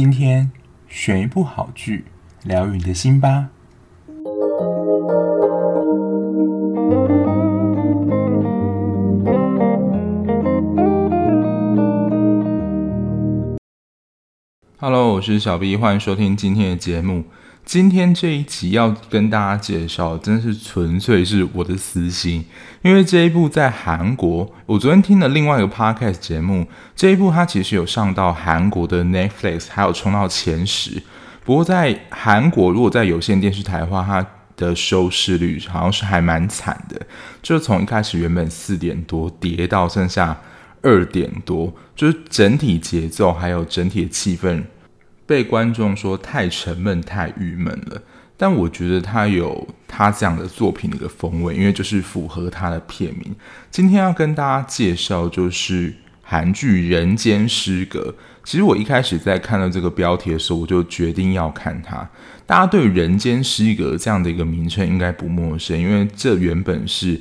今天选一部好剧，疗愈你的心吧。Hello，我是小 B，欢迎收听今天的节目。今天这一集要跟大家介绍，真的是纯粹是我的私心，因为这一部在韩国，我昨天听了另外一个 podcast 节目，这一部它其实有上到韩国的 Netflix，还有冲到前十。不过在韩国，如果在有线电视台的话，它的收视率好像是还蛮惨的，就从一开始原本四点多跌到剩下二点多，就是整体节奏还有整体的气氛。被观众说太沉闷、太郁闷了，但我觉得他有他这样的作品的一个风味，因为就是符合他的片名。今天要跟大家介绍就是韩剧《人间失格》。其实我一开始在看到这个标题的时候，我就决定要看它。大家对《人间失格》这样的一个名称应该不陌生，因为这原本是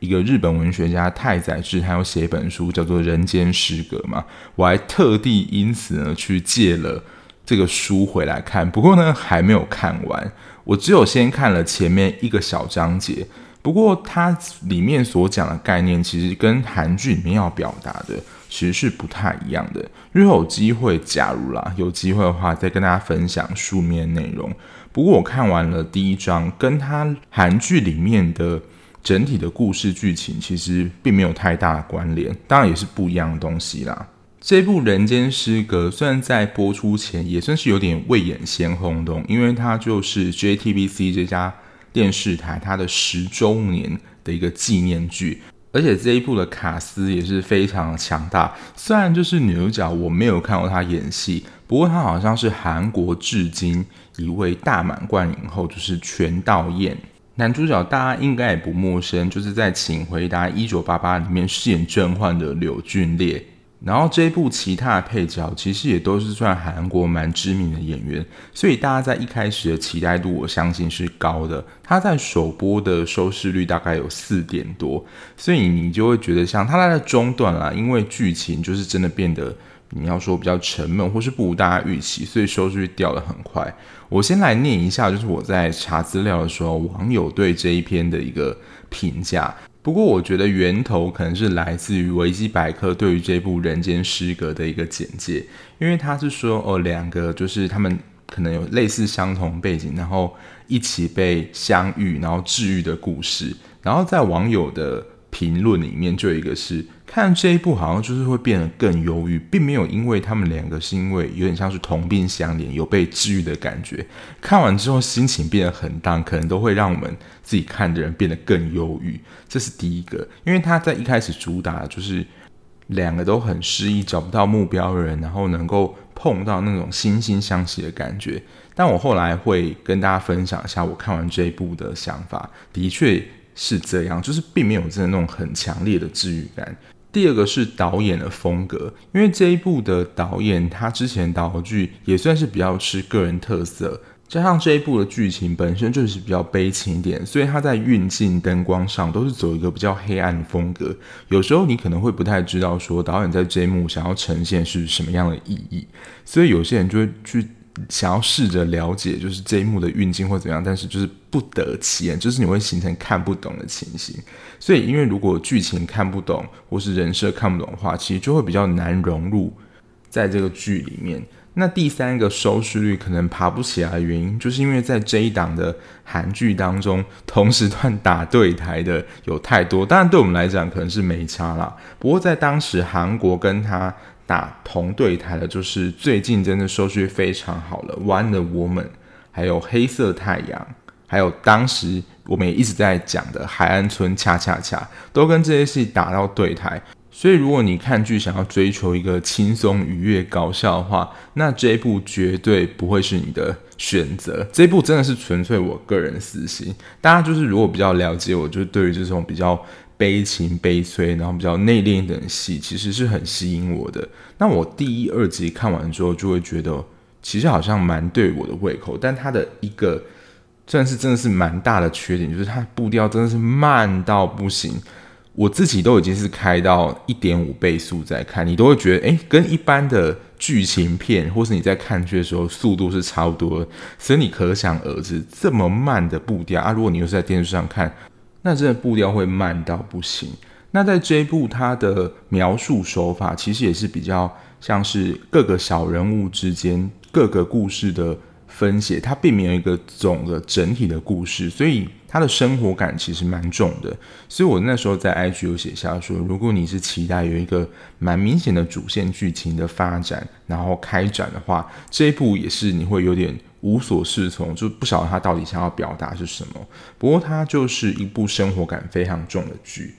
一个日本文学家太宰治，他有写一本书叫做《人间失格》嘛。我还特地因此呢去借了。这个书回来看，不过呢还没有看完，我只有先看了前面一个小章节。不过它里面所讲的概念，其实跟韩剧里面要表达的其实是不太一样的。日后有机会，假如啦有机会的话，再跟大家分享书面内容。不过我看完了第一章，跟它韩剧里面的整体的故事剧情，其实并没有太大的关联，当然也是不一样的东西啦。这部《人间失格》虽然在播出前也算是有点未演先轰动，因为它就是 JTBC 这家电视台它的十周年的一个纪念剧，而且这一部的卡司也是非常强大。虽然就是女主角我没有看过她演戏，不过她好像是韩国至今一位大满贯影后，就是全道嬿。男主角大家应该也不陌生，就是在《请回答一九八八》里面饰演甄嬛的柳俊烈。然后这一部其他的配角其实也都是算韩国蛮知名的演员，所以大家在一开始的期待度，我相信是高的。他在首播的收视率大概有四点多，所以你就会觉得像他在中段啦，因为剧情就是真的变得你要说比较沉闷，或是不如大家预期，所以收视率掉得很快。我先来念一下，就是我在查资料的时候，网友对这一篇的一个评价。不过我觉得源头可能是来自于维基百科对于这部《人间失格》的一个简介，因为他是说哦，两个就是他们可能有类似相同背景，然后一起被相遇，然后治愈的故事，然后在网友的。评论里面就有一个是看这一部好像就是会变得更忧郁，并没有因为他们两个是因为有点像是同病相怜，有被治愈的感觉。看完之后心情变得很淡，可能都会让我们自己看的人变得更忧郁。这是第一个，因为他在一开始主打的就是两个都很失意，找不到目标的人，然后能够碰到那种惺惺相惜的感觉。但我后来会跟大家分享一下我看完这一部的想法，的确。是这样，就是并没有真的那种很强烈的治愈感。第二个是导演的风格，因为这一部的导演他之前导剧也算是比较吃个人特色，加上这一部的剧情本身就是比较悲情一点，所以他在运镜、灯光上都是走一个比较黑暗的风格。有时候你可能会不太知道说导演在这一幕想要呈现是什么样的意义，所以有些人就会去。想要试着了解，就是这一幕的运镜或怎样，但是就是不得其门，就是你会形成看不懂的情形。所以，因为如果剧情看不懂，或是人设看不懂的话，其实就会比较难融入在这个剧里面。那第三个收视率可能爬不起来的原因，就是因为在这一档的韩剧当中，同时段打对台的有太多，当然对我们来讲可能是没差啦。不过在当时韩国跟他。打同对台的，就是最近真的收视非常好了，《Wonder Woman》，还有《黑色太阳》，还有当时我们也一直在讲的《海岸村恰恰恰》，都跟这些戏打到对台。所以，如果你看剧想要追求一个轻松愉悦、搞笑的话，那这一部绝对不会是你的选择。这一部真的是纯粹我个人私心，大家就是如果比较了解我，就是对于这种比较。悲情悲催，然后比较内敛一点的戏，其实是很吸引我的。那我第一、二集看完之后，就会觉得其实好像蛮对我的胃口。但它的一个算是真的是蛮大的缺点，就是它步调真的是慢到不行。我自己都已经是开到一点五倍速在看，你都会觉得，诶，跟一般的剧情片，或是你在看剧的时候速度是差不多，所以你可想而知，这么慢的步调啊，如果你又是在电视上看，那真的步调会慢到不行。那在这一部，它的描述手法其实也是比较像是各个小人物之间各个故事的分写，它并没有一个总的整体的故事，所以。他的生活感其实蛮重的，所以我那时候在 IG 有写下说，如果你是期待有一个蛮明显的主线剧情的发展，然后开展的话，这一部也是你会有点无所适从，就不晓得他到底想要表达是什么。不过它就是一部生活感非常重的剧。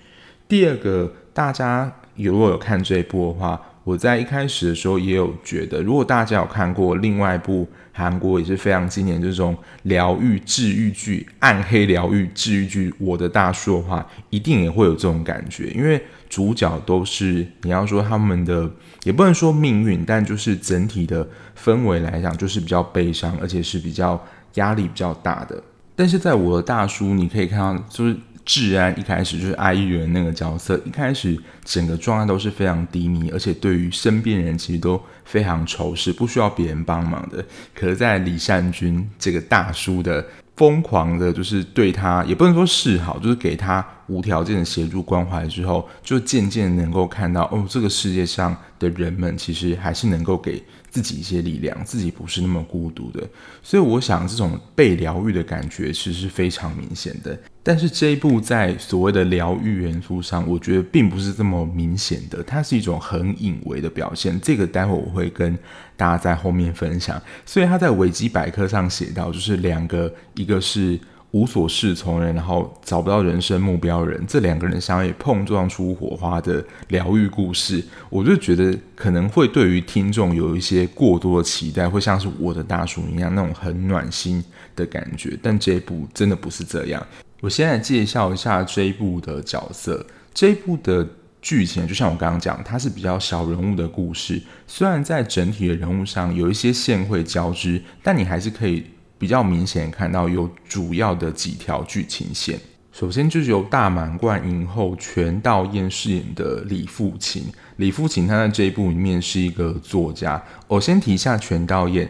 第二个，大家如果有看这一部的话，我在一开始的时候也有觉得，如果大家有看过另外一部。韩国也是非常经典这种疗愈治愈剧、暗黑疗愈治愈剧。我的大叔的话，一定也会有这种感觉，因为主角都是你要说他们的，也不能说命运，但就是整体的氛围来讲，就是比较悲伤，而且是比较压力比较大的。但是在我的大叔，你可以看到就是。治安一开始就是阿一元那个角色，一开始整个状态都是非常低迷，而且对于身边人其实都非常仇视，不需要别人帮忙的。可是，在李善均这个大叔的疯狂的，就是对他也不能说示好，就是给他无条件的协助关怀之后，就渐渐能够看到，哦，这个世界上的人们其实还是能够给自己一些力量，自己不是那么孤独的。所以，我想这种被疗愈的感觉其实是非常明显的。但是这一部在所谓的疗愈元素上，我觉得并不是这么明显的，它是一种很隐微的表现。这个待会我会跟大家在后面分享。所以他在维基百科上写到，就是两个，一个是无所适从人，然后找不到人生目标人，这两个人相遇碰撞出火花的疗愈故事，我就觉得可能会对于听众有一些过多的期待，会像是我的大叔一样那种很暖心的感觉。但这一部真的不是这样。我先来介绍一下这一部的角色。这一部的剧情就像我刚刚讲，它是比较小人物的故事。虽然在整体的人物上有一些线会交织，但你还是可以比较明显看到有主要的几条剧情线。首先就是由大满贯影后全道嬿饰演的李富琴。李富琴他在这一部里面是一个作家。我先提一下全道嬿。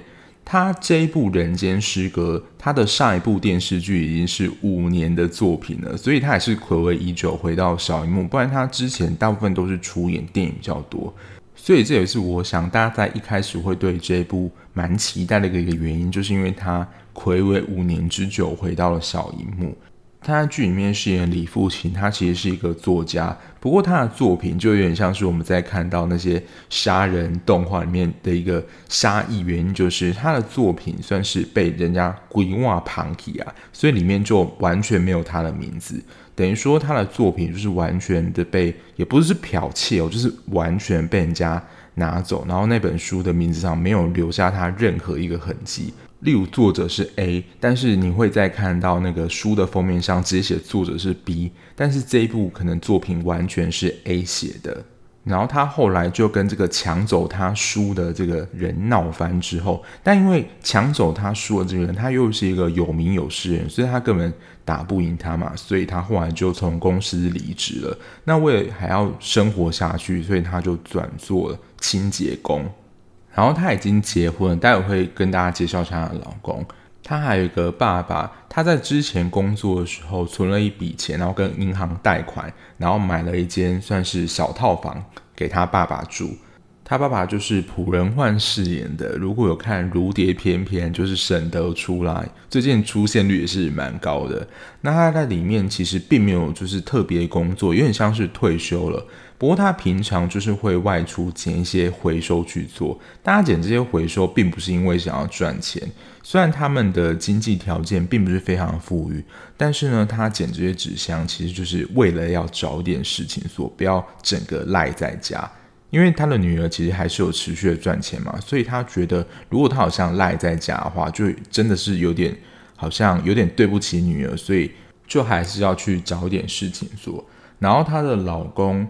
他这一部《人间失格》，他的上一部电视剧已经是五年的作品了，所以他也是暌违已久回到小荧幕。不然他之前大部分都是出演电影比较多，所以这也是我想大家在一开始会对这部蛮期待的一个原因，就是因为他暌违五年之久回到了小荧幕。他在剧里面饰演李父亲，他其实是一个作家，不过他的作品就有点像是我们在看到那些杀人动画里面的一个杀意，原因就是他的作品算是被人家规划旁体啊，所以里面就完全没有他的名字，等于说他的作品就是完全的被，也不是剽窃哦，就是完全被人家拿走，然后那本书的名字上没有留下他任何一个痕迹。例如作者是 A，但是你会再看到那个书的封面上直接写作者是 B，但是这一部可能作品完全是 A 写的。然后他后来就跟这个抢走他书的这个人闹翻之后，但因为抢走他书的这个人他又是一个有名有势的人，所以他根本打不赢他嘛，所以他后来就从公司离职了。那为了还要生活下去，所以他就转做清洁工。然后他已经结婚，待会会跟大家介绍一下他的老公。他还有一个爸爸，他在之前工作的时候存了一笔钱，然后跟银行贷款，然后买了一间算是小套房给他爸爸住。他爸爸就是朴仁焕饰演的，如果有看《如蝶翩翩》，就是沈德出来，最近出现率也是蛮高的。那他在里面其实并没有就是特别工作，有点像是退休了。不过他平常就是会外出捡一些回收去做。大家捡这些回收，并不是因为想要赚钱。虽然他们的经济条件并不是非常富裕，但是呢，他捡这些纸箱其实就是为了要找点事情做，不要整个赖在家。因为他的女儿其实还是有持续的赚钱嘛，所以他觉得如果他好像赖在家的话，就真的是有点好像有点对不起女儿，所以就还是要去找点事情做。然后她的老公。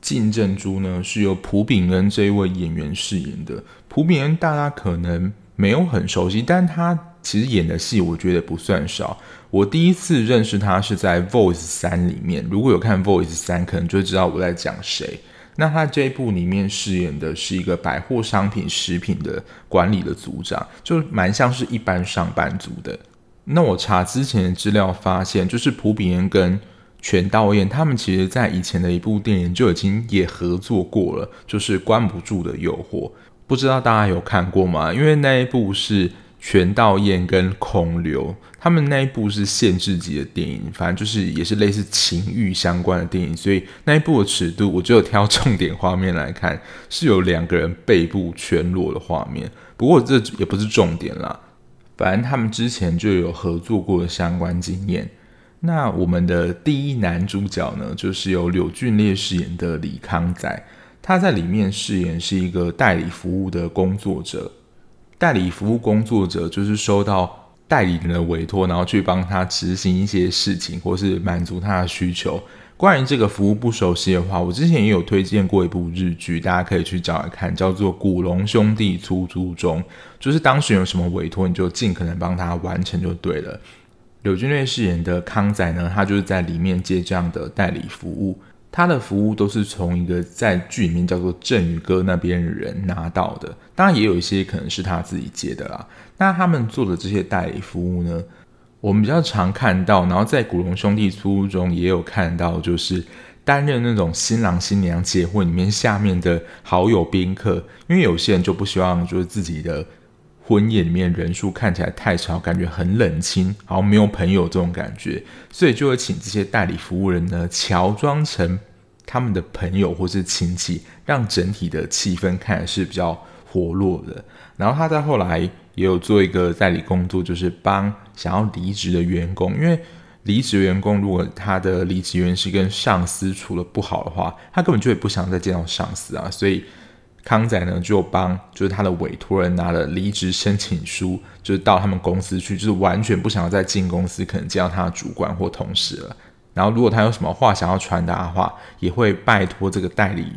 金正洙呢，是由朴炳恩这一位演员饰演的。朴炳恩大家可能没有很熟悉，但他其实演的戏我觉得不算少。我第一次认识他是在《Voice 三》里面，如果有看《Voice 三》，可能就知道我在讲谁。那他这一部里面饰演的是一个百货商品食品的管理的组长，就蛮像是一般上班族的。那我查之前的资料发现，就是朴炳英跟全道嬿他们其实在以前的一部电影就已经也合作过了，就是《关不住的诱惑》，不知道大家有看过吗？因为那一部是。全道嬿跟孔刘他们那一部是限制级的电影，反正就是也是类似情欲相关的电影，所以那一部的尺度，我只有挑重点画面来看，是有两个人背部全裸的画面。不过这也不是重点啦，反正他们之前就有合作过的相关经验。那我们的第一男主角呢，就是由柳俊烈饰演的李康仔，他在里面饰演是一个代理服务的工作者。代理服务工作者就是收到代理人的委托，然后去帮他执行一些事情，或是满足他的需求。关于这个服务不熟悉的话，我之前也有推荐过一部日剧，大家可以去找来看，叫做《古龙兄弟出租中》，就是当时有什么委托，你就尽可能帮他完成就对了。柳俊烈饰演的康仔呢，他就是在里面接这样的代理服务。他的服务都是从一个在剧里面叫做振宇哥那边的人拿到的，当然也有一些可能是他自己接的啦。那他们做的这些代理服务呢，我们比较常看到，然后在古龙兄弟出租中也有看到，就是担任那种新郎新娘结婚里面下面的好友宾客，因为有些人就不希望就是自己的。婚宴里面人数看起来太少，感觉很冷清，好像没有朋友这种感觉，所以就会请这些代理服务人呢，乔装成他们的朋友或是亲戚，让整体的气氛看来是比较活络的。然后他在后来也有做一个代理工作，就是帮想要离职的员工，因为离职员工如果他的离职原因是跟上司处得不好的话，他根本就也不想再见到上司啊，所以。康仔呢，就帮就是他的委托人拿了离职申请书，就是到他们公司去，就是完全不想要再进公司，可能见到他的主管或同事了。然后如果他有什么话想要传达的话，也会拜托这个代理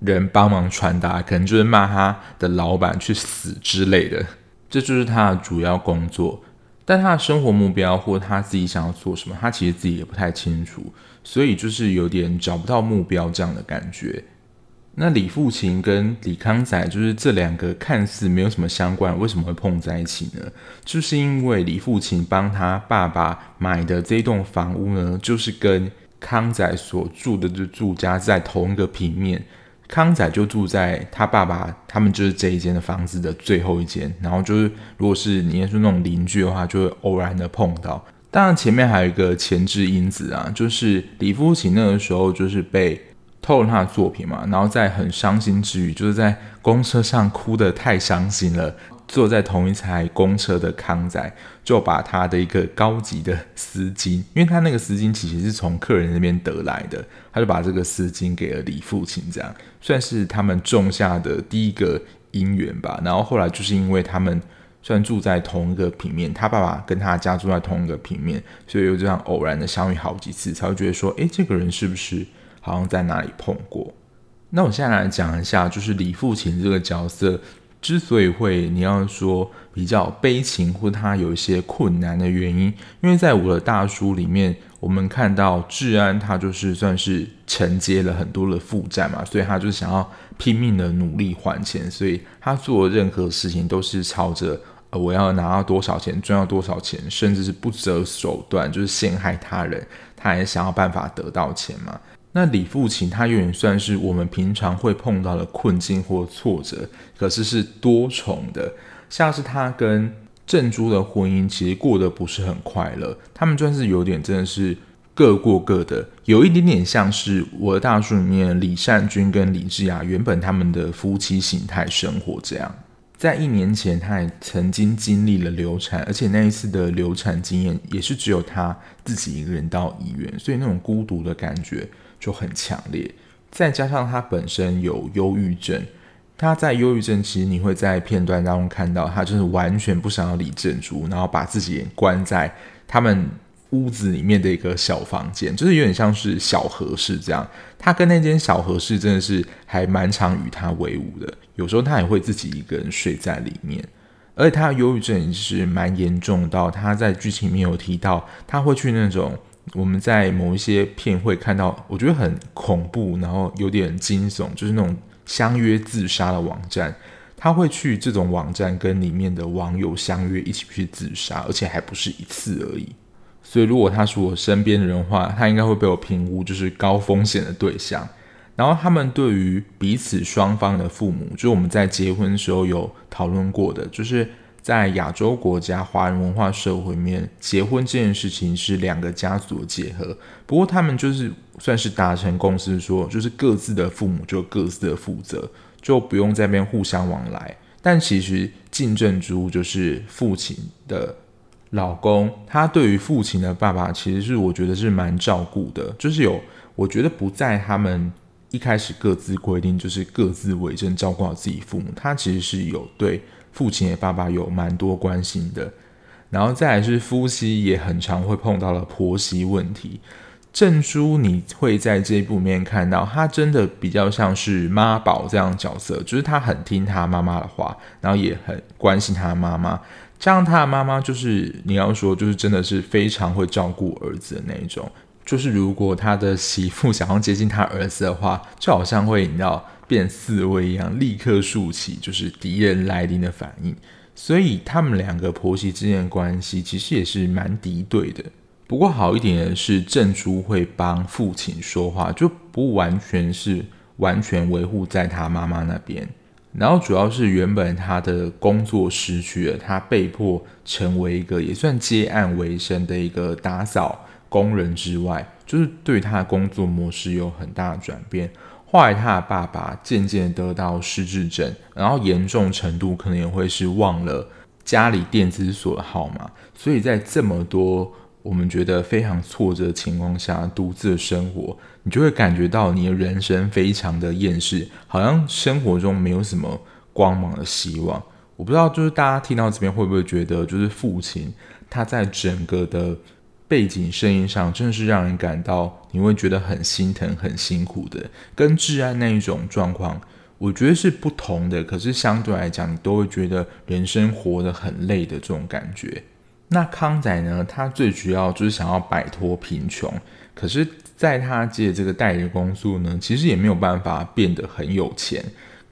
人帮忙传达，可能就是骂他的老板去死之类的。这就是他的主要工作，但他的生活目标或他自己想要做什么，他其实自己也不太清楚，所以就是有点找不到目标这样的感觉。那李富琴跟李康仔就是这两个看似没有什么相关，为什么会碰在一起呢？就是因为李富琴帮他爸爸买的这栋房屋呢，就是跟康仔所住的这住家在同一个平面，康仔就住在他爸爸他们就是这一间的房子的最后一间，然后就是如果是你也是那种邻居的话，就会偶然的碰到。当然前面还有一个前置因子啊，就是李富琴那个时候就是被。透了他的作品嘛，然后在很伤心之余，就是在公车上哭得太伤心了。坐在同一台公车的康仔就把他的一个高级的丝巾，因为他那个丝巾其实是从客人那边得来的，他就把这个丝巾给了李父亲，这样算是他们种下的第一个姻缘吧。然后后来就是因为他们算住在同一个平面，他爸爸跟他家住在同一个平面，所以又这样偶然的相遇好几次，才会觉得说，诶，这个人是不是？好像在哪里碰过。那我现在来讲一下，就是李富琴这个角色之所以会你要说比较悲情，或他有一些困难的原因，因为在我的大叔里面，我们看到治安他就是算是承接了很多的负债嘛，所以他就想要拼命的努力还钱，所以他做任何事情都是朝着呃我要拿到多少钱，赚到多少钱，甚至是不择手段，就是陷害他人，他也想要办法得到钱嘛。那李富琴他有点算是我们平常会碰到的困境或挫折，可是是多重的。像是他跟郑珠的婚姻，其实过得不是很快乐。他们算是有点真的是各过各的，有一点点像是我的大叔里面李善均跟李智雅原本他们的夫妻形态生活这样。在一年前，他也曾经经历了流产，而且那一次的流产经验也是只有他自己一个人到医院，所以那种孤独的感觉。就很强烈，再加上他本身有忧郁症，他在忧郁症其实你会在片段当中看到，他就是完全不想要理郑珠，然后把自己关在他们屋子里面的一个小房间，就是有点像是小和室这样。他跟那间小和室真的是还蛮常与他为伍的，有时候他也会自己一个人睡在里面，而且他的忧郁症也是蛮严重到他在剧情里面有提到，他会去那种。我们在某一些片会看到，我觉得很恐怖，然后有点惊悚，就是那种相约自杀的网站，他会去这种网站跟里面的网友相约一起去自杀，而且还不是一次而已。所以如果他是我身边的人的话，他应该会被我评估就是高风险的对象。然后他们对于彼此双方的父母，就是我们在结婚的时候有讨论过的，就是在亚洲国家华人文化社会里面，结婚这件事情是两个家族的结合。不过他们就是算是达成共识说，就是各自的父母就各自的负责，就不用在边互相往来。但其实金正珠就是父亲的老公，他对于父亲的爸爸，其实是我觉得是蛮照顾的，就是有我觉得不在他们。一开始各自规定就是各自为政，照顾好自己父母。他其实是有对父亲的爸爸有蛮多关心的，然后再来是夫妻也很常会碰到了婆媳问题。正珠你会在这一部面看到，他真的比较像是妈宝这样角色，就是他很听他妈妈的话，然后也很关心他妈妈。这样他的妈妈就是你要说就是真的是非常会照顾儿子的那一种。就是如果他的媳妇想要接近他儿子的话，就好像会你知道变刺猬一样，立刻竖起就是敌人来临的反应。所以他们两个婆媳之间的关系其实也是蛮敌对的。不过好一点的是，正珠会帮父亲说话，就不完全是完全维护在他妈妈那边。然后主要是原本他的工作失去了，他被迫成为一个也算接案为生的一个打扫。工人之外，就是对他的工作模式有很大的转变。后来他的爸爸渐渐得到失智症，然后严重程度可能也会是忘了家里电子锁的号码。所以在这么多我们觉得非常挫折的情况下，独自生活，你就会感觉到你的人生非常的厌世，好像生活中没有什么光芒的希望。我不知道，就是大家听到这边会不会觉得，就是父亲他在整个的。背景声音上真的是让人感到你会觉得很心疼、很辛苦的，跟至安那一种状况，我觉得是不同的。可是相对来讲，你都会觉得人生活得很累的这种感觉。那康仔呢？他最主要就是想要摆脱贫穷，可是在他接这个代理工作呢，其实也没有办法变得很有钱。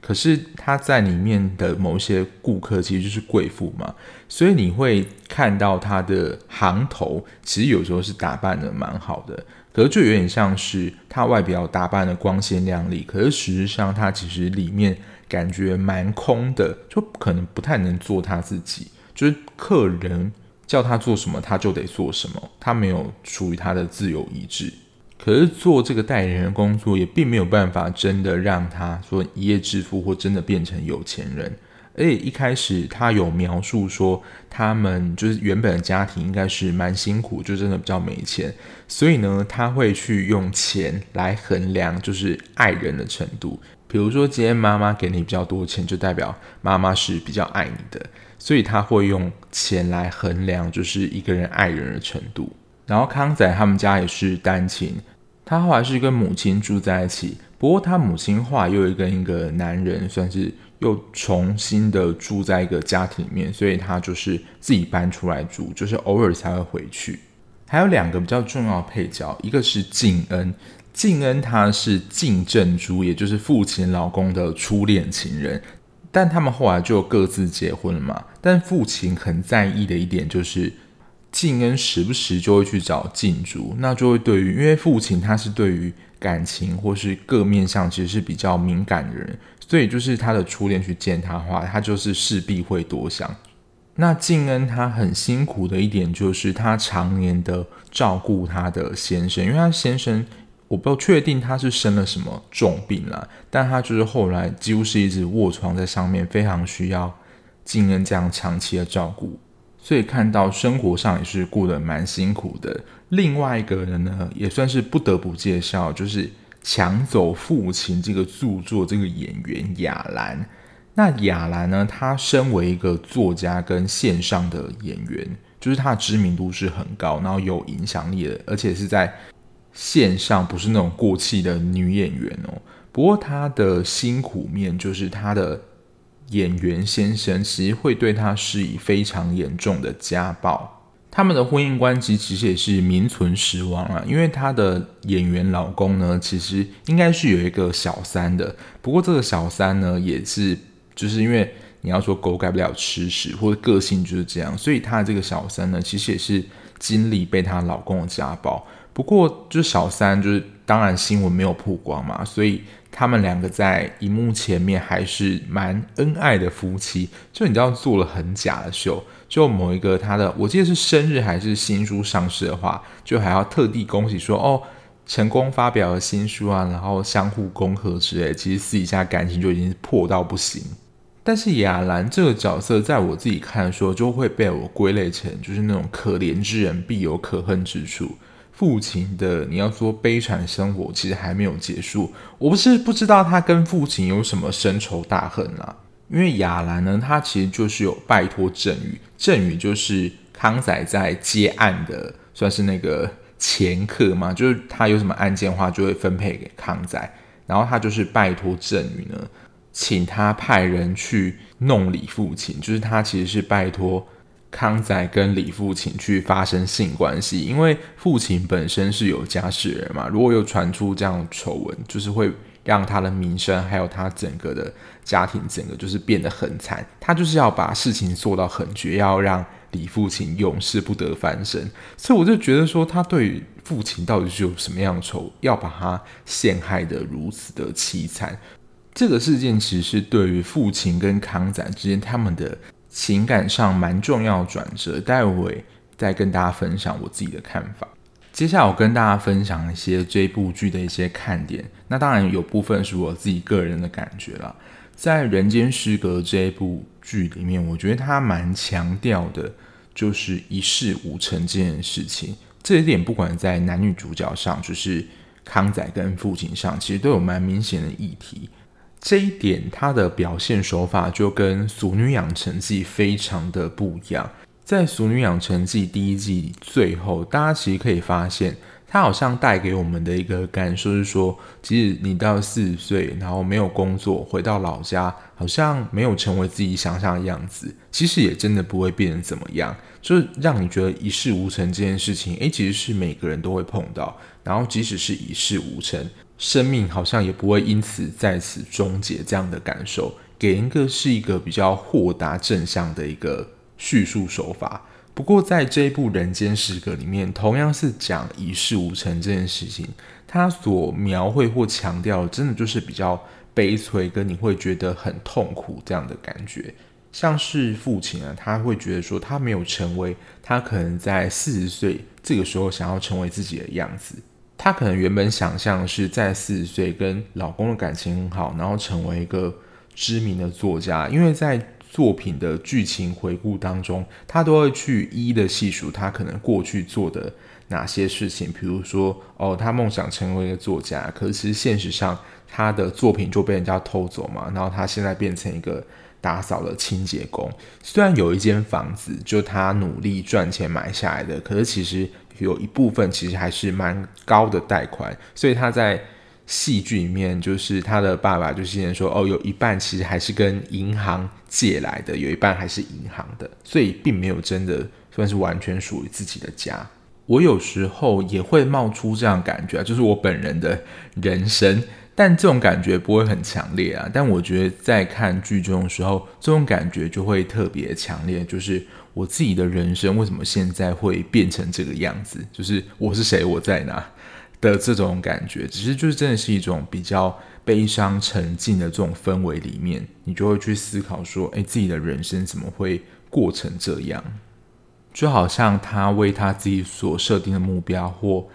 可是他在里面的某些顾客其实就是贵妇嘛，所以你会看到他的行头其实有时候是打扮得蛮好的，可是就有点像是他外表打扮得光鲜亮丽，可是实际上他其实里面感觉蛮空的，就可能不太能做他自己，就是客人叫他做什么他就得做什么，他没有属于他的自由意志。可是做这个代理人的工作也并没有办法真的让他说一夜致富或真的变成有钱人。而且一开始他有描述说，他们就是原本的家庭应该是蛮辛苦，就真的比较没钱，所以呢，他会去用钱来衡量就是爱人的程度。比如说今天妈妈给你比较多钱，就代表妈妈是比较爱你的，所以他会用钱来衡量就是一个人爱人的程度。然后康仔他们家也是单亲。他后来是跟母亲住在一起，不过他母亲后来又跟一个男人，算是又重新的住在一个家庭里面，所以他就是自己搬出来住，就是偶尔才会回去。还有两个比较重要的配角，一个是静恩，静恩他是金正珠，也就是父亲老公的初恋情人，但他们后来就各自结婚了嘛。但父亲很在意的一点就是。静恩时不时就会去找静珠，那就会对于，因为父亲他是对于感情或是各面向其实是比较敏感的人，所以就是他的初恋去见他的话，他就是势必会多想。那静恩他很辛苦的一点就是他常年的照顾他的先生，因为他先生我不确定他是生了什么重病啦，但他就是后来几乎是一直卧床在上面，非常需要静恩这样长期的照顾。所以看到生活上也是过得蛮辛苦的。另外一个人呢，也算是不得不介绍，就是抢走父亲这个著作这个演员亚兰。那亚兰呢，他身为一个作家跟线上的演员，就是他的知名度是很高，然后有影响力的，而且是在线上，不是那种过气的女演员哦。不过她的辛苦面就是她的。演员先生其实会对他施以非常严重的家暴，他们的婚姻关系其实也是名存实亡啊，因为他的演员老公呢，其实应该是有一个小三的，不过这个小三呢，也是就是因为你要说狗改不了吃屎，或者个性就是这样，所以他的这个小三呢，其实也是经历被她老公的家暴。不过就小三就是当然新闻没有曝光嘛，所以。他们两个在荧幕前面还是蛮恩爱的夫妻，就你知道做了很假的秀，就某一个他的我记得是生日还是新书上市的话，就还要特地恭喜说哦，成功发表了新书啊，然后相互恭贺之类，其实私底下感情就已经破到不行。但是亚兰这个角色，在我自己看的时候，就会被我归类成就是那种可怜之人必有可恨之处。父亲的，你要说悲惨生活，其实还没有结束。我不是不知道他跟父亲有什么深仇大恨啦，因为亚兰呢，他其实就是有拜托郑宇，郑宇就是康仔在接案的，算是那个前客嘛，就是他有什么案件的话，就会分配给康仔，然后他就是拜托郑宇呢，请他派人去弄理父亲，就是他其实是拜托。康仔跟李父亲去发生性关系，因为父亲本身是有家室人嘛，如果又传出这样丑闻，就是会让他的名声还有他整个的家庭整个就是变得很惨。他就是要把事情做到很绝，要让李父亲永世不得翻身。所以我就觉得说，他对父亲到底是有什么样的仇，要把他陷害得如此的凄惨。这个事件其实是对于父亲跟康仔之间他们的。情感上蛮重要转折，待会再跟大家分享我自己的看法。接下来我跟大家分享一些这部剧的一些看点，那当然有部分是我自己个人的感觉啦。在《人间失格》这一部剧里面，我觉得它蛮强调的，就是一事无成这件事情。这一点不管在男女主角上，就是康仔跟父亲上，其实都有蛮明显的议题。这一点，他的表现手法就跟《俗女养成记》非常的不一样。在《俗女养成记》第一季最后，大家其实可以发现，他好像带给我们的一个感受是说，即使你到四十岁，然后没有工作，回到老家，好像没有成为自己想象的样子，其实也真的不会变得怎么样。就是让你觉得一事无成这件事情，诶，其实是每个人都会碰到。然后，即使是一事无成。生命好像也不会因此在此终结，这样的感受，给一个是一个比较豁达正向的一个叙述手法。不过在这一部《人间失格》里面，同样是讲一事无成这件事情，他所描绘或强调，真的就是比较悲催，跟你会觉得很痛苦这样的感觉。像是父亲啊，他会觉得说他没有成为他可能在四十岁这个时候想要成为自己的样子。她可能原本想象是在四十岁跟老公的感情很好，然后成为一个知名的作家。因为在作品的剧情回顾当中，她都会去一一的细数她可能过去做的哪些事情。比如说，哦，她梦想成为一个作家，可是其实现实上她的作品就被人家偷走嘛。然后她现在变成一个打扫的清洁工。虽然有一间房子，就她努力赚钱买下来的，可是其实。有一部分其实还是蛮高的贷款，所以他在戏剧里面，就是他的爸爸就先说，哦，有一半其实还是跟银行借来的，有一半还是银行的，所以并没有真的算是完全属于自己的家。我有时候也会冒出这样感觉啊，就是我本人的人生。但这种感觉不会很强烈啊，但我觉得在看剧中的时候，这种感觉就会特别强烈。就是我自己的人生为什么现在会变成这个样子？就是我是谁，我在哪的这种感觉，只是就是真的是一种比较悲伤沉静的这种氛围里面，你就会去思考说，诶，自己的人生怎么会过成这样？就好像他为他自己所设定的目标或。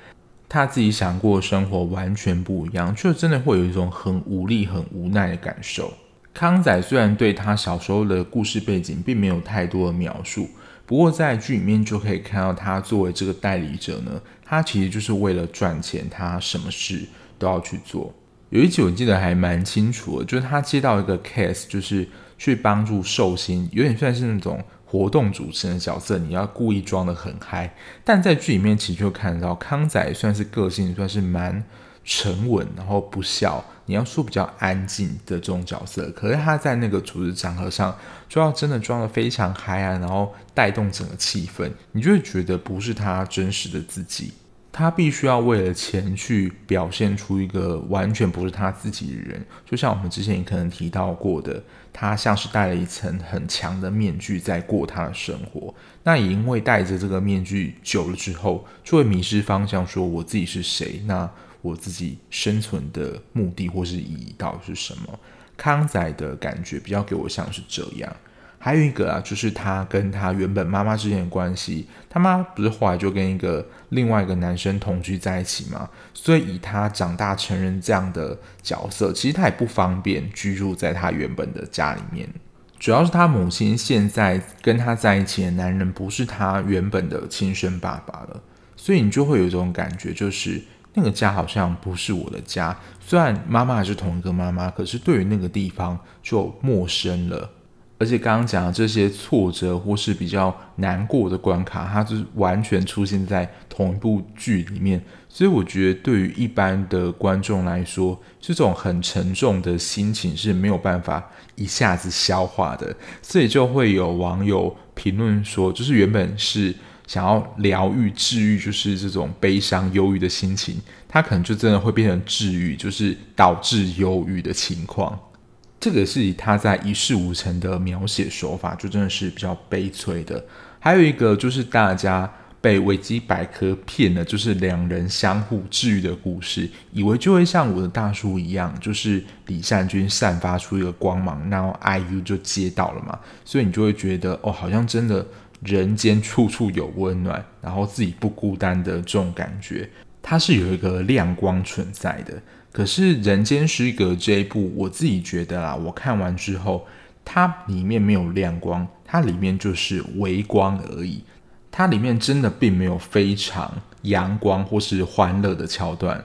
他自己想过的生活完全不一样，就真的会有一种很无力、很无奈的感受。康仔虽然对他小时候的故事背景并没有太多的描述，不过在剧里面就可以看到他作为这个代理者呢，他其实就是为了赚钱，他什么事都要去做。有一集我记得还蛮清楚的，就是他接到一个 case，就是去帮助寿星，有点算是那种。活动主持人的角色，你要故意装得很嗨，但在剧里面其实就看到康仔算是个性算是蛮沉稳，然后不笑，你要说比较安静的这种角色。可是他在那个组织场合上，就要真的装得非常嗨啊，然后带动整个气氛，你就会觉得不是他真实的自己。他必须要为了钱去表现出一个完全不是他自己的人，就像我们之前可能提到过的，他像是戴了一层很强的面具在过他的生活。那也因为戴着这个面具久了之后，就会迷失方向，说我自己是谁？那我自己生存的目的或是意义到底是什么？康仔的感觉比较给我像是这样。还有一个啊，就是他跟他原本妈妈之间的关系，他妈不是后来就跟一个另外一个男生同居在一起吗，所以以他长大成人这样的角色，其实他也不方便居住在他原本的家里面。主要是他母亲现在跟他在一起的男人不是他原本的亲生爸爸了，所以你就会有一种感觉，就是那个家好像不是我的家。虽然妈妈还是同一个妈妈，可是对于那个地方就陌生了。而且刚刚讲的这些挫折或是比较难过的关卡，它就是完全出现在同一部剧里面，所以我觉得对于一般的观众来说，这种很沉重的心情是没有办法一下子消化的，所以就会有网友评论说，就是原本是想要疗愈、治愈，就是这种悲伤、忧郁的心情，它可能就真的会变成治愈，就是导致忧郁的情况。这个是以他在一事无成的描写手法，就真的是比较悲催的。还有一个就是大家被维基百科骗了，就是两人相互治愈的故事，以为就会像我的大叔一样，就是李善均散发出一个光芒，然后 IU 就接到了嘛，所以你就会觉得哦，好像真的人间处处有温暖，然后自己不孤单的这种感觉，它是有一个亮光存在的。可是《人间失格》这一部，我自己觉得啦，我看完之后，它里面没有亮光，它里面就是微光而已。它里面真的并没有非常阳光或是欢乐的桥段，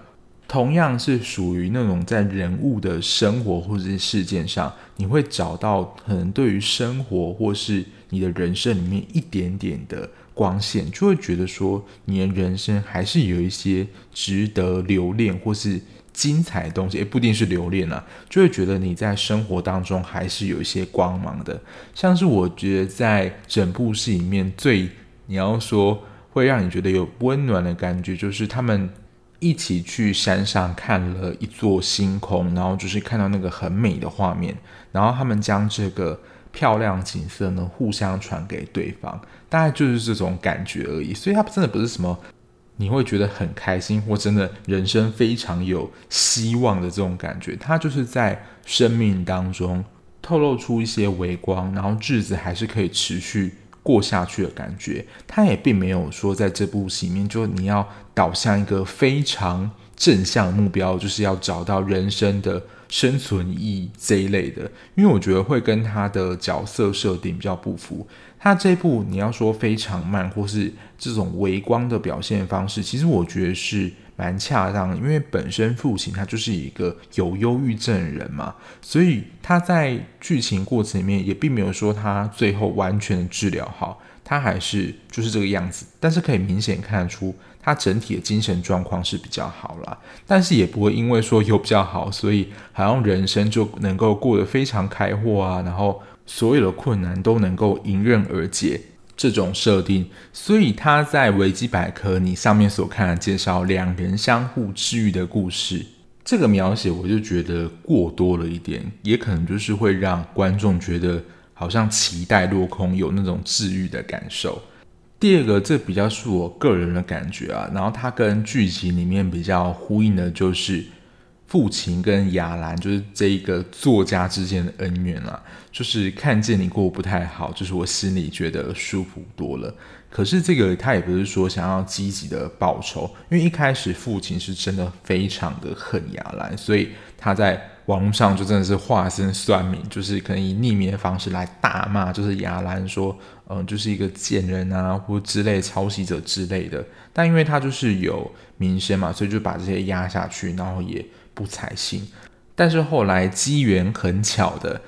同样是属于那种在人物的生活或者是事件上，你会找到可能对于生活或是你的人生里面一点点的光线，就会觉得说你的人生还是有一些值得留恋或是。精彩的东西也不一定是留恋啊，就会觉得你在生活当中还是有一些光芒的。像是我觉得在整部戏里面最你要说会让你觉得有温暖的感觉，就是他们一起去山上看了一座星空，然后就是看到那个很美的画面，然后他们将这个漂亮景色呢互相传给对方，大概就是这种感觉而已。所以它真的不是什么。你会觉得很开心，或真的人生非常有希望的这种感觉，它就是在生命当中透露出一些微光，然后日子还是可以持续过下去的感觉。他也并没有说在这部戏里面，就你要导向一个非常正向目标，就是要找到人生的生存意义这一类的。因为我觉得会跟他的角色设定比较不符。他这部你要说非常慢，或是这种微光的表现方式，其实我觉得是蛮恰当。因为本身父亲他就是一个有忧郁症的人嘛，所以他在剧情过程里面也并没有说他最后完全的治疗好，他还是就是这个样子。但是可以明显看得出他整体的精神状况是比较好啦，但是也不会因为说有比较好，所以好像人生就能够过得非常开阔啊，然后。所有的困难都能够迎刃而解，这种设定，所以他在维基百科你上面所看的介绍两人相互治愈的故事，这个描写我就觉得过多了一点，也可能就是会让观众觉得好像期待落空，有那种治愈的感受。第二个，这比较是我个人的感觉啊，然后它跟剧情里面比较呼应的就是。父亲跟雅兰就是这一个作家之间的恩怨啊，就是看见你过不太好，就是我心里觉得舒服多了。可是这个他也不是说想要积极的报仇，因为一开始父亲是真的非常的恨雅兰，所以他在网络上就真的是化身算命，就是可能以匿名的方式来大骂，就是雅兰说，嗯，就是一个贱人啊，或之类抄袭者之类的。但因为他就是有名声嘛，所以就把这些压下去，然后也。不采信，但是后来机缘很巧的，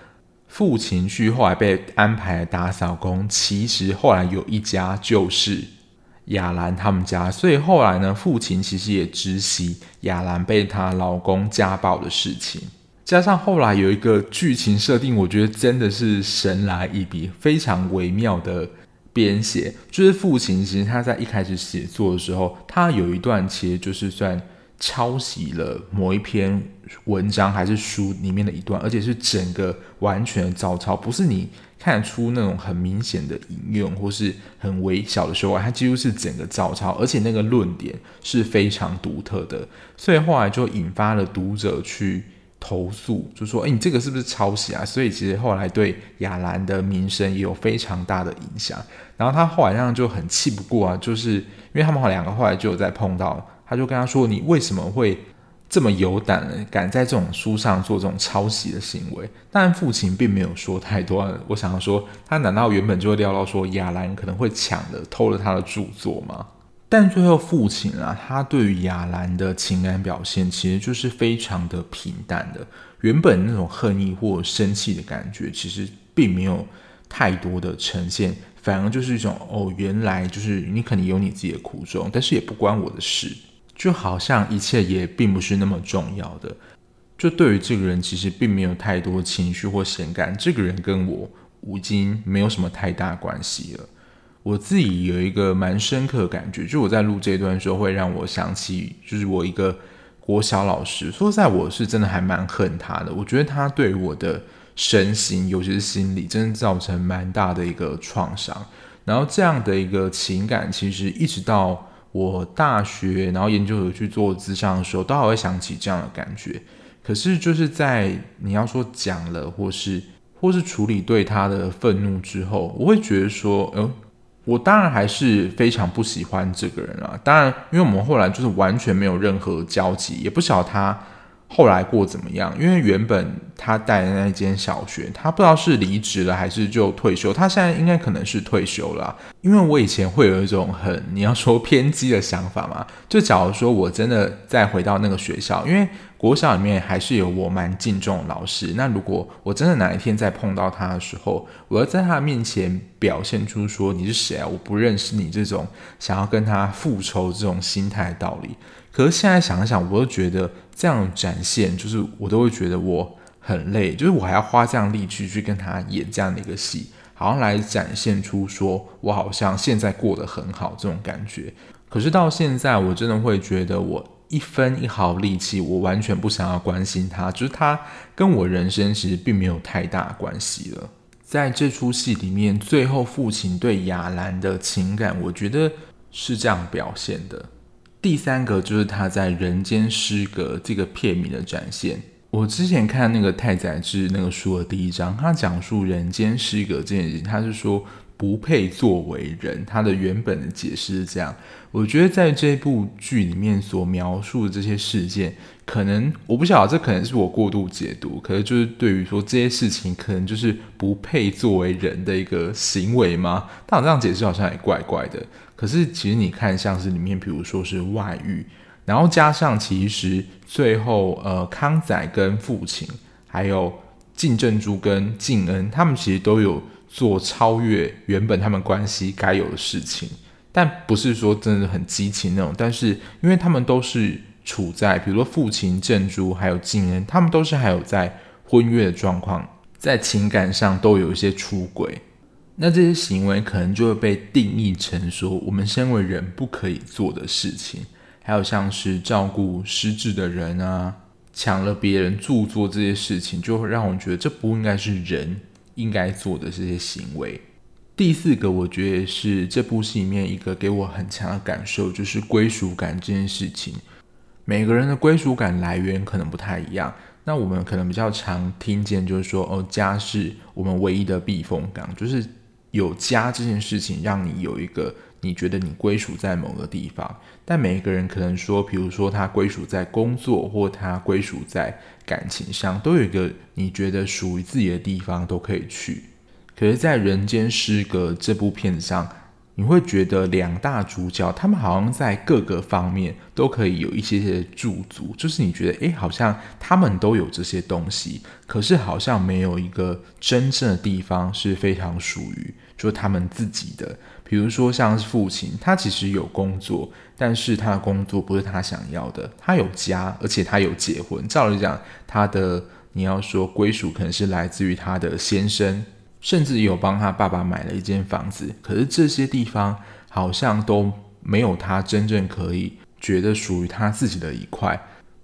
父亲去后来被安排打扫工，其实后来有一家就是雅兰他们家，所以后来呢，父亲其实也知悉雅兰被她老公家暴的事情。加上后来有一个剧情设定，我觉得真的是神来一笔，非常微妙的编写。就是父亲其实他在一开始写作的时候，他有一段其实就是算抄袭了某一篇文章还是书里面的一段，而且是整个完全的照抄，不是你看出那种很明显的引用或是很微小的修改，它几乎是整个照抄，而且那个论点是非常独特的，所以后来就引发了读者去。投诉就说：“哎，你这个是不是抄袭啊？”所以其实后来对雅兰的名声也有非常大的影响。然后他后来这样就很气不过啊，就是因为他们两个后来就有在碰到，他就跟他说：“你为什么会这么有胆？敢在这种书上做这种抄袭的行为？”但父亲并没有说太多。我想要说，他难道原本就会料到说雅兰可能会抢了偷了他的著作吗？但最后，父亲啊，他对于雅兰的情感表现其实就是非常的平淡的。原本那种恨意或生气的感觉，其实并没有太多的呈现，反而就是一种哦，原来就是你可能有你自己的苦衷，但是也不关我的事，就好像一切也并不是那么重要的。就对于这个人，其实并没有太多情绪或情感，这个人跟我已经没有什么太大关系了。我自己有一个蛮深刻的感觉，就我在录这段时候，会让我想起，就是我一个国小老师。说实在，我是真的还蛮恨他的。我觉得他对我的身心，尤其是心理，真的造成蛮大的一个创伤。然后这样的一个情感，其实一直到我大学，然后研究所去做咨商的时候，都还会想起这样的感觉。可是就是在你要说讲了，或是或是处理对他的愤怒之后，我会觉得说，嗯。我当然还是非常不喜欢这个人啊！当然，因为我们后来就是完全没有任何交集，也不晓得他后来过怎么样。因为原本他带的那间小学，他不知道是离职了还是就退休。他现在应该可能是退休了，因为我以前会有一种很你要说偏激的想法嘛，就假如说我真的再回到那个学校，因为。国小里面还是有我蛮敬重的老师。那如果我真的哪一天再碰到他的时候，我要在他面前表现出说你是谁啊？我不认识你这种想要跟他复仇这种心态的道理。可是现在想一想，我都觉得这样展现，就是我都会觉得我很累，就是我还要花这样力气去跟他演这样的一个戏，好像来展现出说我好像现在过得很好这种感觉。可是到现在，我真的会觉得我。一分一毫力气，我完全不想要关心他，就是他跟我人生其实并没有太大关系了。在这出戏里面，最后父亲对雅兰的情感，我觉得是这样表现的。第三个就是他在《人间失格》这个片名的展现。我之前看那个太宰治那个书的第一章，他讲述人间失格这件事情，他是说。不配作为人，他的原本的解释是这样。我觉得在这部剧里面所描述的这些事件，可能我不晓得，这可能是我过度解读。可是就是对于说这些事情，可能就是不配作为人的一个行为吗？但我这样解释好像也怪怪的。可是其实你看，像是里面，比如说是外遇，然后加上其实最后呃康仔跟父亲，还有金正珠跟静恩，他们其实都有。做超越原本他们关系该有的事情，但不是说真的很激情那种。但是因为他们都是处在，比如说父亲正珠还有静恩，他们都是还有在婚约的状况，在情感上都有一些出轨。那这些行为可能就会被定义成说，我们身为人不可以做的事情。还有像是照顾失智的人啊，抢了别人著作这些事情，就会让我觉得这不应该是人。应该做的这些行为。第四个，我觉得是这部戏里面一个给我很强的感受，就是归属感这件事情。每个人的归属感来源可能不太一样。那我们可能比较常听见，就是说，哦，家是我们唯一的避风港，就是有家这件事情，让你有一个。你觉得你归属在某个地方，但每一个人可能说，比如说他归属在工作，或他归属在感情上，都有一个你觉得属于自己的地方，都可以去。可是，在《人间失格》这部片子上，你会觉得两大主角他们好像在各个方面都可以有一些些驻足，就是你觉得诶，好像他们都有这些东西，可是好像没有一个真正的地方是非常属于就他们自己的。比如说像是父亲，他其实有工作，但是他的工作不是他想要的。他有家，而且他有结婚。照理讲，他的你要说归属可能是来自于他的先生。甚至有帮他爸爸买了一间房子，可是这些地方好像都没有他真正可以觉得属于他自己的一块。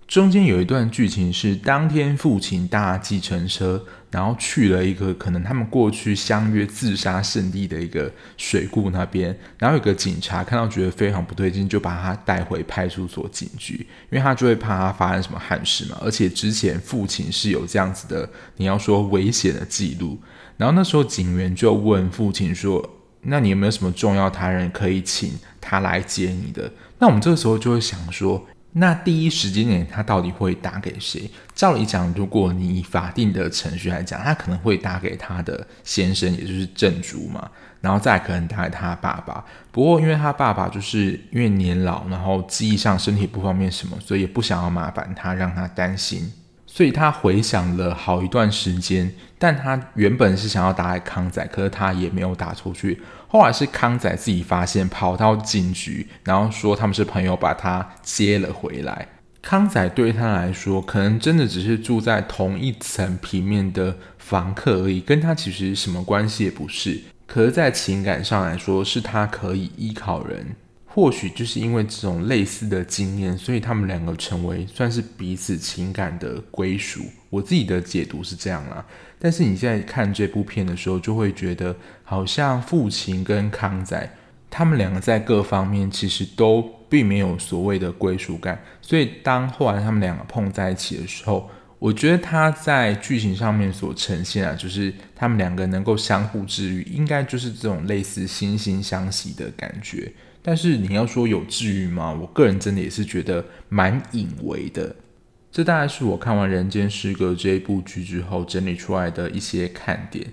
中间有一段剧情是，当天父亲搭计程车，然后去了一个可能他们过去相约自杀圣地的一个水库那边，然后有个警察看到觉得非常不对劲，就把他带回派出所警局，因为他就会怕他发生什么憾事嘛。而且之前父亲是有这样子的，你要说危险的记录。然后那时候警员就问父亲说：“那你有没有什么重要他人可以请他来接你的？”那我们这个时候就会想说，那第一时间点他到底会打给谁？照理讲，如果你以法定的程序来讲，他可能会打给他的先生，也就是正主嘛，然后再可能打给他爸爸。不过因为他爸爸就是因为年老，然后记忆上身体不方便什么，所以也不想要麻烦他，让他担心。所以他回想了好一段时间，但他原本是想要打给康仔，可是他也没有打出去。后来是康仔自己发现，跑到警局，然后说他们是朋友，把他接了回来。康仔对他来说，可能真的只是住在同一层平面的房客而已，跟他其实什么关系也不是。可是，在情感上来说，是他可以依靠人。或许就是因为这种类似的经验，所以他们两个成为算是彼此情感的归属。我自己的解读是这样啦。但是你现在看这部片的时候，就会觉得好像父亲跟康仔他们两个在各方面其实都并没有所谓的归属感。所以当后来他们两个碰在一起的时候，我觉得他在剧情上面所呈现啊，就是他们两个能够相互治愈，应该就是这种类似惺惺相惜的感觉。但是你要说有治愈吗？我个人真的也是觉得蛮隐微的。这大概是我看完《人间失格》这一部剧之后整理出来的一些看点。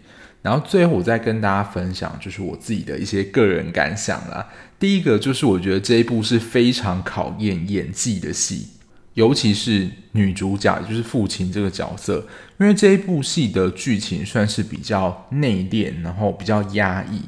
然后最后我再跟大家分享，就是我自己的一些个人感想啦。第一个就是我觉得这一部是非常考验演技的戏，尤其是女主角，就是父亲这个角色，因为这一部戏的剧情算是比较内敛，然后比较压抑。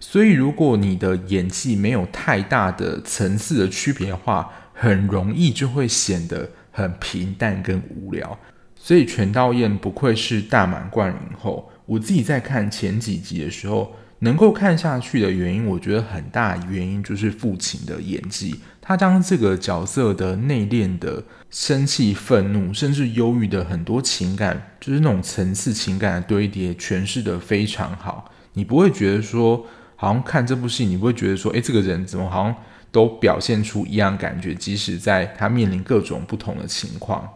所以，如果你的演技没有太大的层次的区别的话，很容易就会显得很平淡跟无聊。所以，全道嬿不愧是大满贯影后。我自己在看前几集的时候，能够看下去的原因，我觉得很大原因就是父亲的演技。他将这个角色的内敛的生气、愤怒，甚至忧郁的很多情感，就是那种层次情感的堆叠，诠释得非常好。你不会觉得说，好像看这部戏，你不会觉得说，诶，这个人怎么好像都表现出一样感觉，即使在他面临各种不同的情况。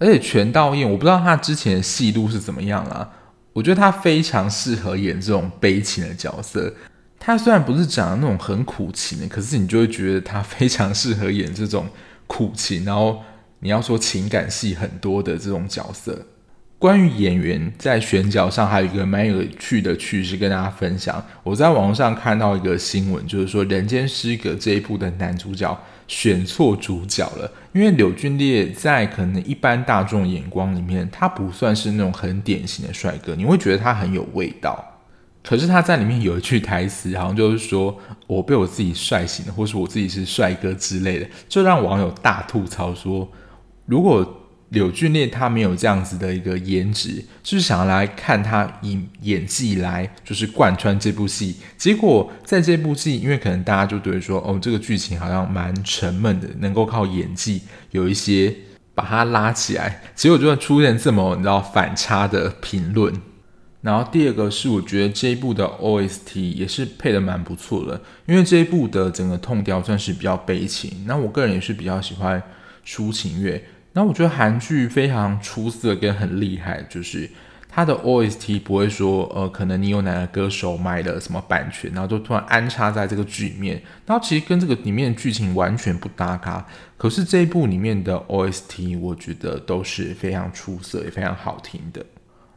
而且全道嬿，我不知道他之前的戏路是怎么样啦。我觉得他非常适合演这种悲情的角色。他虽然不是长得那种很苦情的，可是你就会觉得他非常适合演这种苦情，然后你要说情感戏很多的这种角色。关于演员在选角上，还有一个蛮有趣的趣事跟大家分享。我在网上看到一个新闻，就是说《人间失格》这一部的男主角选错主角了。因为柳俊烈在可能一般大众眼光里面，他不算是那种很典型的帅哥，你会觉得他很有味道。可是他在里面有一句台词，好像就是说我被我自己帅醒了，或是我自己是帅哥之类的，就让网友大吐槽说，如果。柳俊烈他没有这样子的一个颜值，就是想要来看他以演技来就是贯穿这部戏。结果在这部戏，因为可能大家就对说，哦，这个剧情好像蛮沉闷的，能够靠演技有一些把它拉起来。结果就会出现这么你知道反差的评论。然后第二个是，我觉得这一部的 OST 也是配得蛮不错的，因为这一部的整个痛调算是比较悲情。那我个人也是比较喜欢抒情乐。那我觉得韩剧非常出色跟很厉害，就是它的 OST 不会说，呃，可能你有哪个歌手买了什么版权，然后就突然安插在这个剧里面，然后其实跟这个里面的剧情完全不搭嘎。可是这一部里面的 OST，我觉得都是非常出色也非常好听的。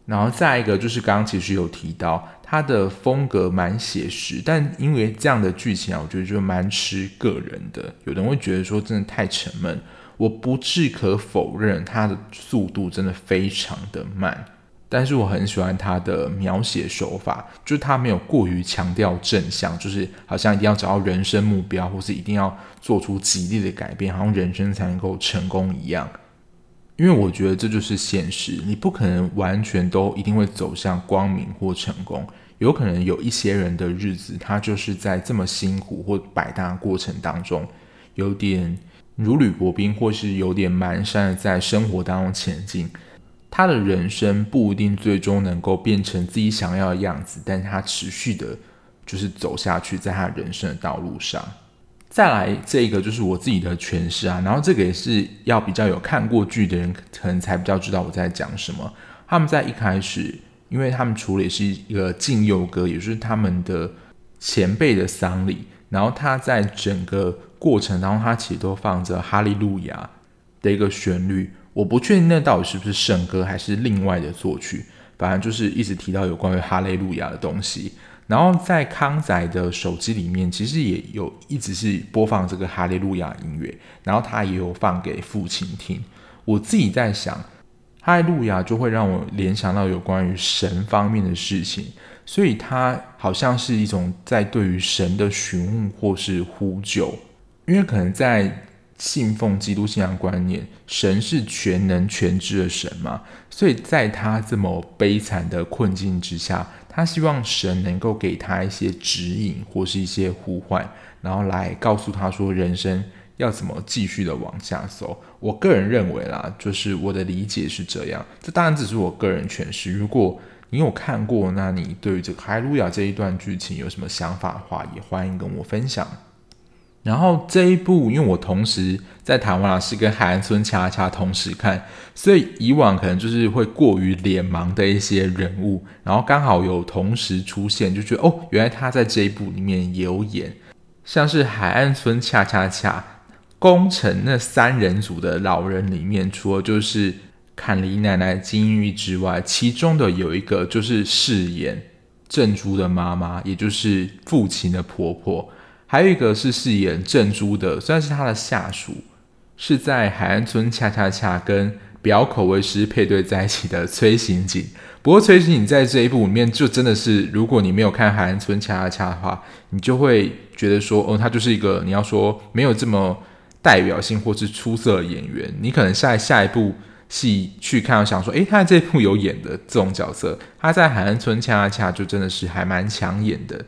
然后再一个就是刚刚其实有提到，他的风格蛮写实，但因为这样的剧情啊，我觉得就蛮吃个人的。有人会觉得说真的太沉闷，我不置可否认，他的速度真的非常的慢。但是我很喜欢他的描写手法，就是他没有过于强调正向，就是好像一定要找到人生目标，或是一定要做出极力的改变，好像人生才能够成功一样。因为我觉得这就是现实，你不可能完全都一定会走向光明或成功，有可能有一些人的日子，他就是在这么辛苦或百搭过程当中，有点如履薄冰，或是有点蹒跚的在生活当中前进。他的人生不一定最终能够变成自己想要的样子，但是他持续的，就是走下去，在他人生的道路上。再来这个就是我自己的诠释啊，然后这个也是要比较有看过剧的人，可能才比较知道我在讲什么。他们在一开始，因为他们处理是一个敬佑哥，也就是他们的前辈的丧礼，然后他在整个过程当中，他其实都放着哈利路亚的一个旋律。我不确定那到底是不是圣歌还是另外的作曲，反正就是一直提到有关于哈利路亚的东西。然后在康仔的手机里面，其实也有一直是播放这个哈利路亚音乐，然后他也有放给父亲听。我自己在想，哈利路亚就会让我联想到有关于神方面的事情，所以它好像是一种在对于神的询问或是呼救，因为可能在。信奉基督信仰观念，神是全能全知的神嘛，所以在他这么悲惨的困境之下，他希望神能够给他一些指引或是一些呼唤，然后来告诉他说人生要怎么继续的往下走。我个人认为啦，就是我的理解是这样，这当然只是我个人诠释。如果你有看过，那你对于这个哈利路亚这一段剧情有什么想法的话，也欢迎跟我分享。然后这一部，因为我同时在台湾啊，是跟海岸村恰恰同时看，所以以往可能就是会过于脸盲的一些人物，然后刚好有同时出现，就觉得哦，原来他在这一部里面也有演，像是海岸村恰恰恰宫城那三人组的老人里面，除了就是坎梨奶奶金玉之外，其中的有一个就是饰演正珠的妈妈，也就是父亲的婆婆。还有一个是饰演正珠的，虽然是他的下属，是在海岸村恰恰恰跟表口为师配对在一起的崔刑警。不过崔刑警在这一部里面就真的是，如果你没有看海岸村恰恰恰的话，你就会觉得说，哦，他就是一个你要说没有这么代表性或是出色的演员，你可能下下一部戏去看，想说，诶，他在这部有演的这种角色，他在海岸村恰恰恰就真的是还蛮抢眼的。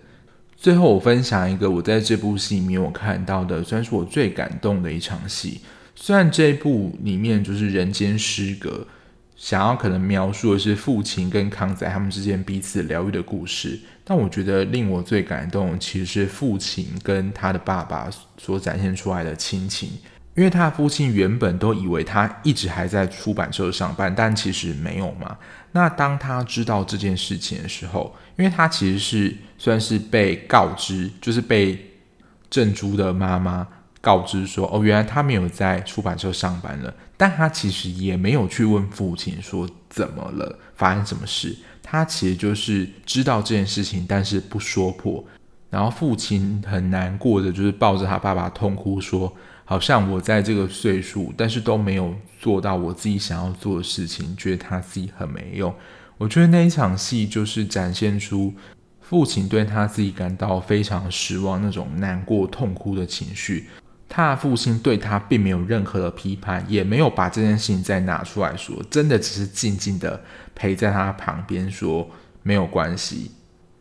最后，我分享一个我在这部戏里面我看到的，算是我最感动的一场戏。虽然这一部里面就是人间失格，想要可能描述的是父亲跟康仔他们之间彼此疗愈的故事，但我觉得令我最感动其实是父亲跟他的爸爸所展现出来的亲情。因为他的父亲原本都以为他一直还在出版社上班，但其实没有嘛。那当他知道这件事情的时候，因为他其实是算是被告知，就是被郑珠的妈妈告知说，哦，原来他没有在出版社上班了。但他其实也没有去问父亲说怎么了，发生什么事。他其实就是知道这件事情，但是不说破。然后父亲很难过的，就是抱着他爸爸痛哭说。好像我在这个岁数，但是都没有做到我自己想要做的事情，觉得他自己很没用。我觉得那一场戏就是展现出父亲对他自己感到非常失望，那种难过、痛哭的情绪。他的父亲对他并没有任何的批判，也没有把这件事情再拿出来说，真的只是静静的陪在他旁边说没有关系。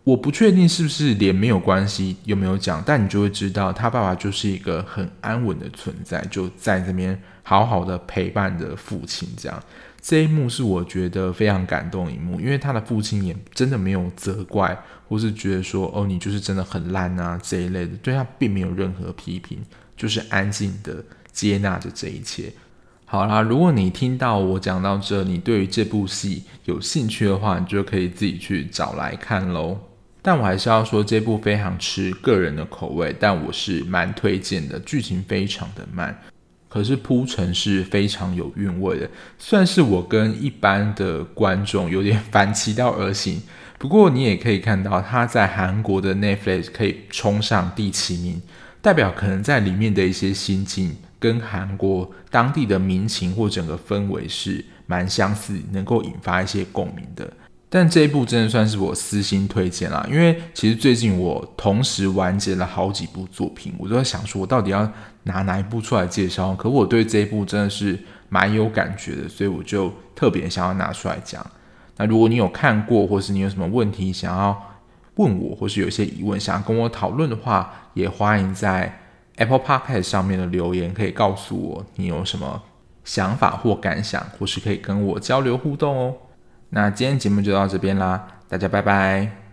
我不确定是不是连没有关系有没有讲，但你就会知道他爸爸就是一个很安稳的存在，就在这边好好的陪伴着父亲。这样这一幕是我觉得非常感动一幕，因为他的父亲也真的没有责怪，或是觉得说哦，你就是真的很烂啊这一类的，对他并没有任何批评，就是安静的接纳着这一切。好啦，如果你听到我讲到这，你对于这部戏有兴趣的话，你就可以自己去找来看喽。但我还是要说，这部非常吃个人的口味，但我是蛮推荐的。剧情非常的慢，可是铺陈是非常有韵味的，算是我跟一般的观众有点反其道而行。不过你也可以看到，他在韩国的 Netflix 可以冲上第七名，代表可能在里面的一些心境跟韩国当地的民情或整个氛围是蛮相似，能够引发一些共鸣的。但这一部真的算是我私心推荐啦，因为其实最近我同时完结了好几部作品，我都在想说，我到底要拿哪一部出来介绍？可我对这一部真的是蛮有感觉的，所以我就特别想要拿出来讲。那如果你有看过，或是你有什么问题想要问我，或是有些疑问想要跟我讨论的话，也欢迎在 Apple Podcast 上面的留言，可以告诉我你有什么想法或感想，或是可以跟我交流互动哦。那今天节目就到这边啦，大家拜拜。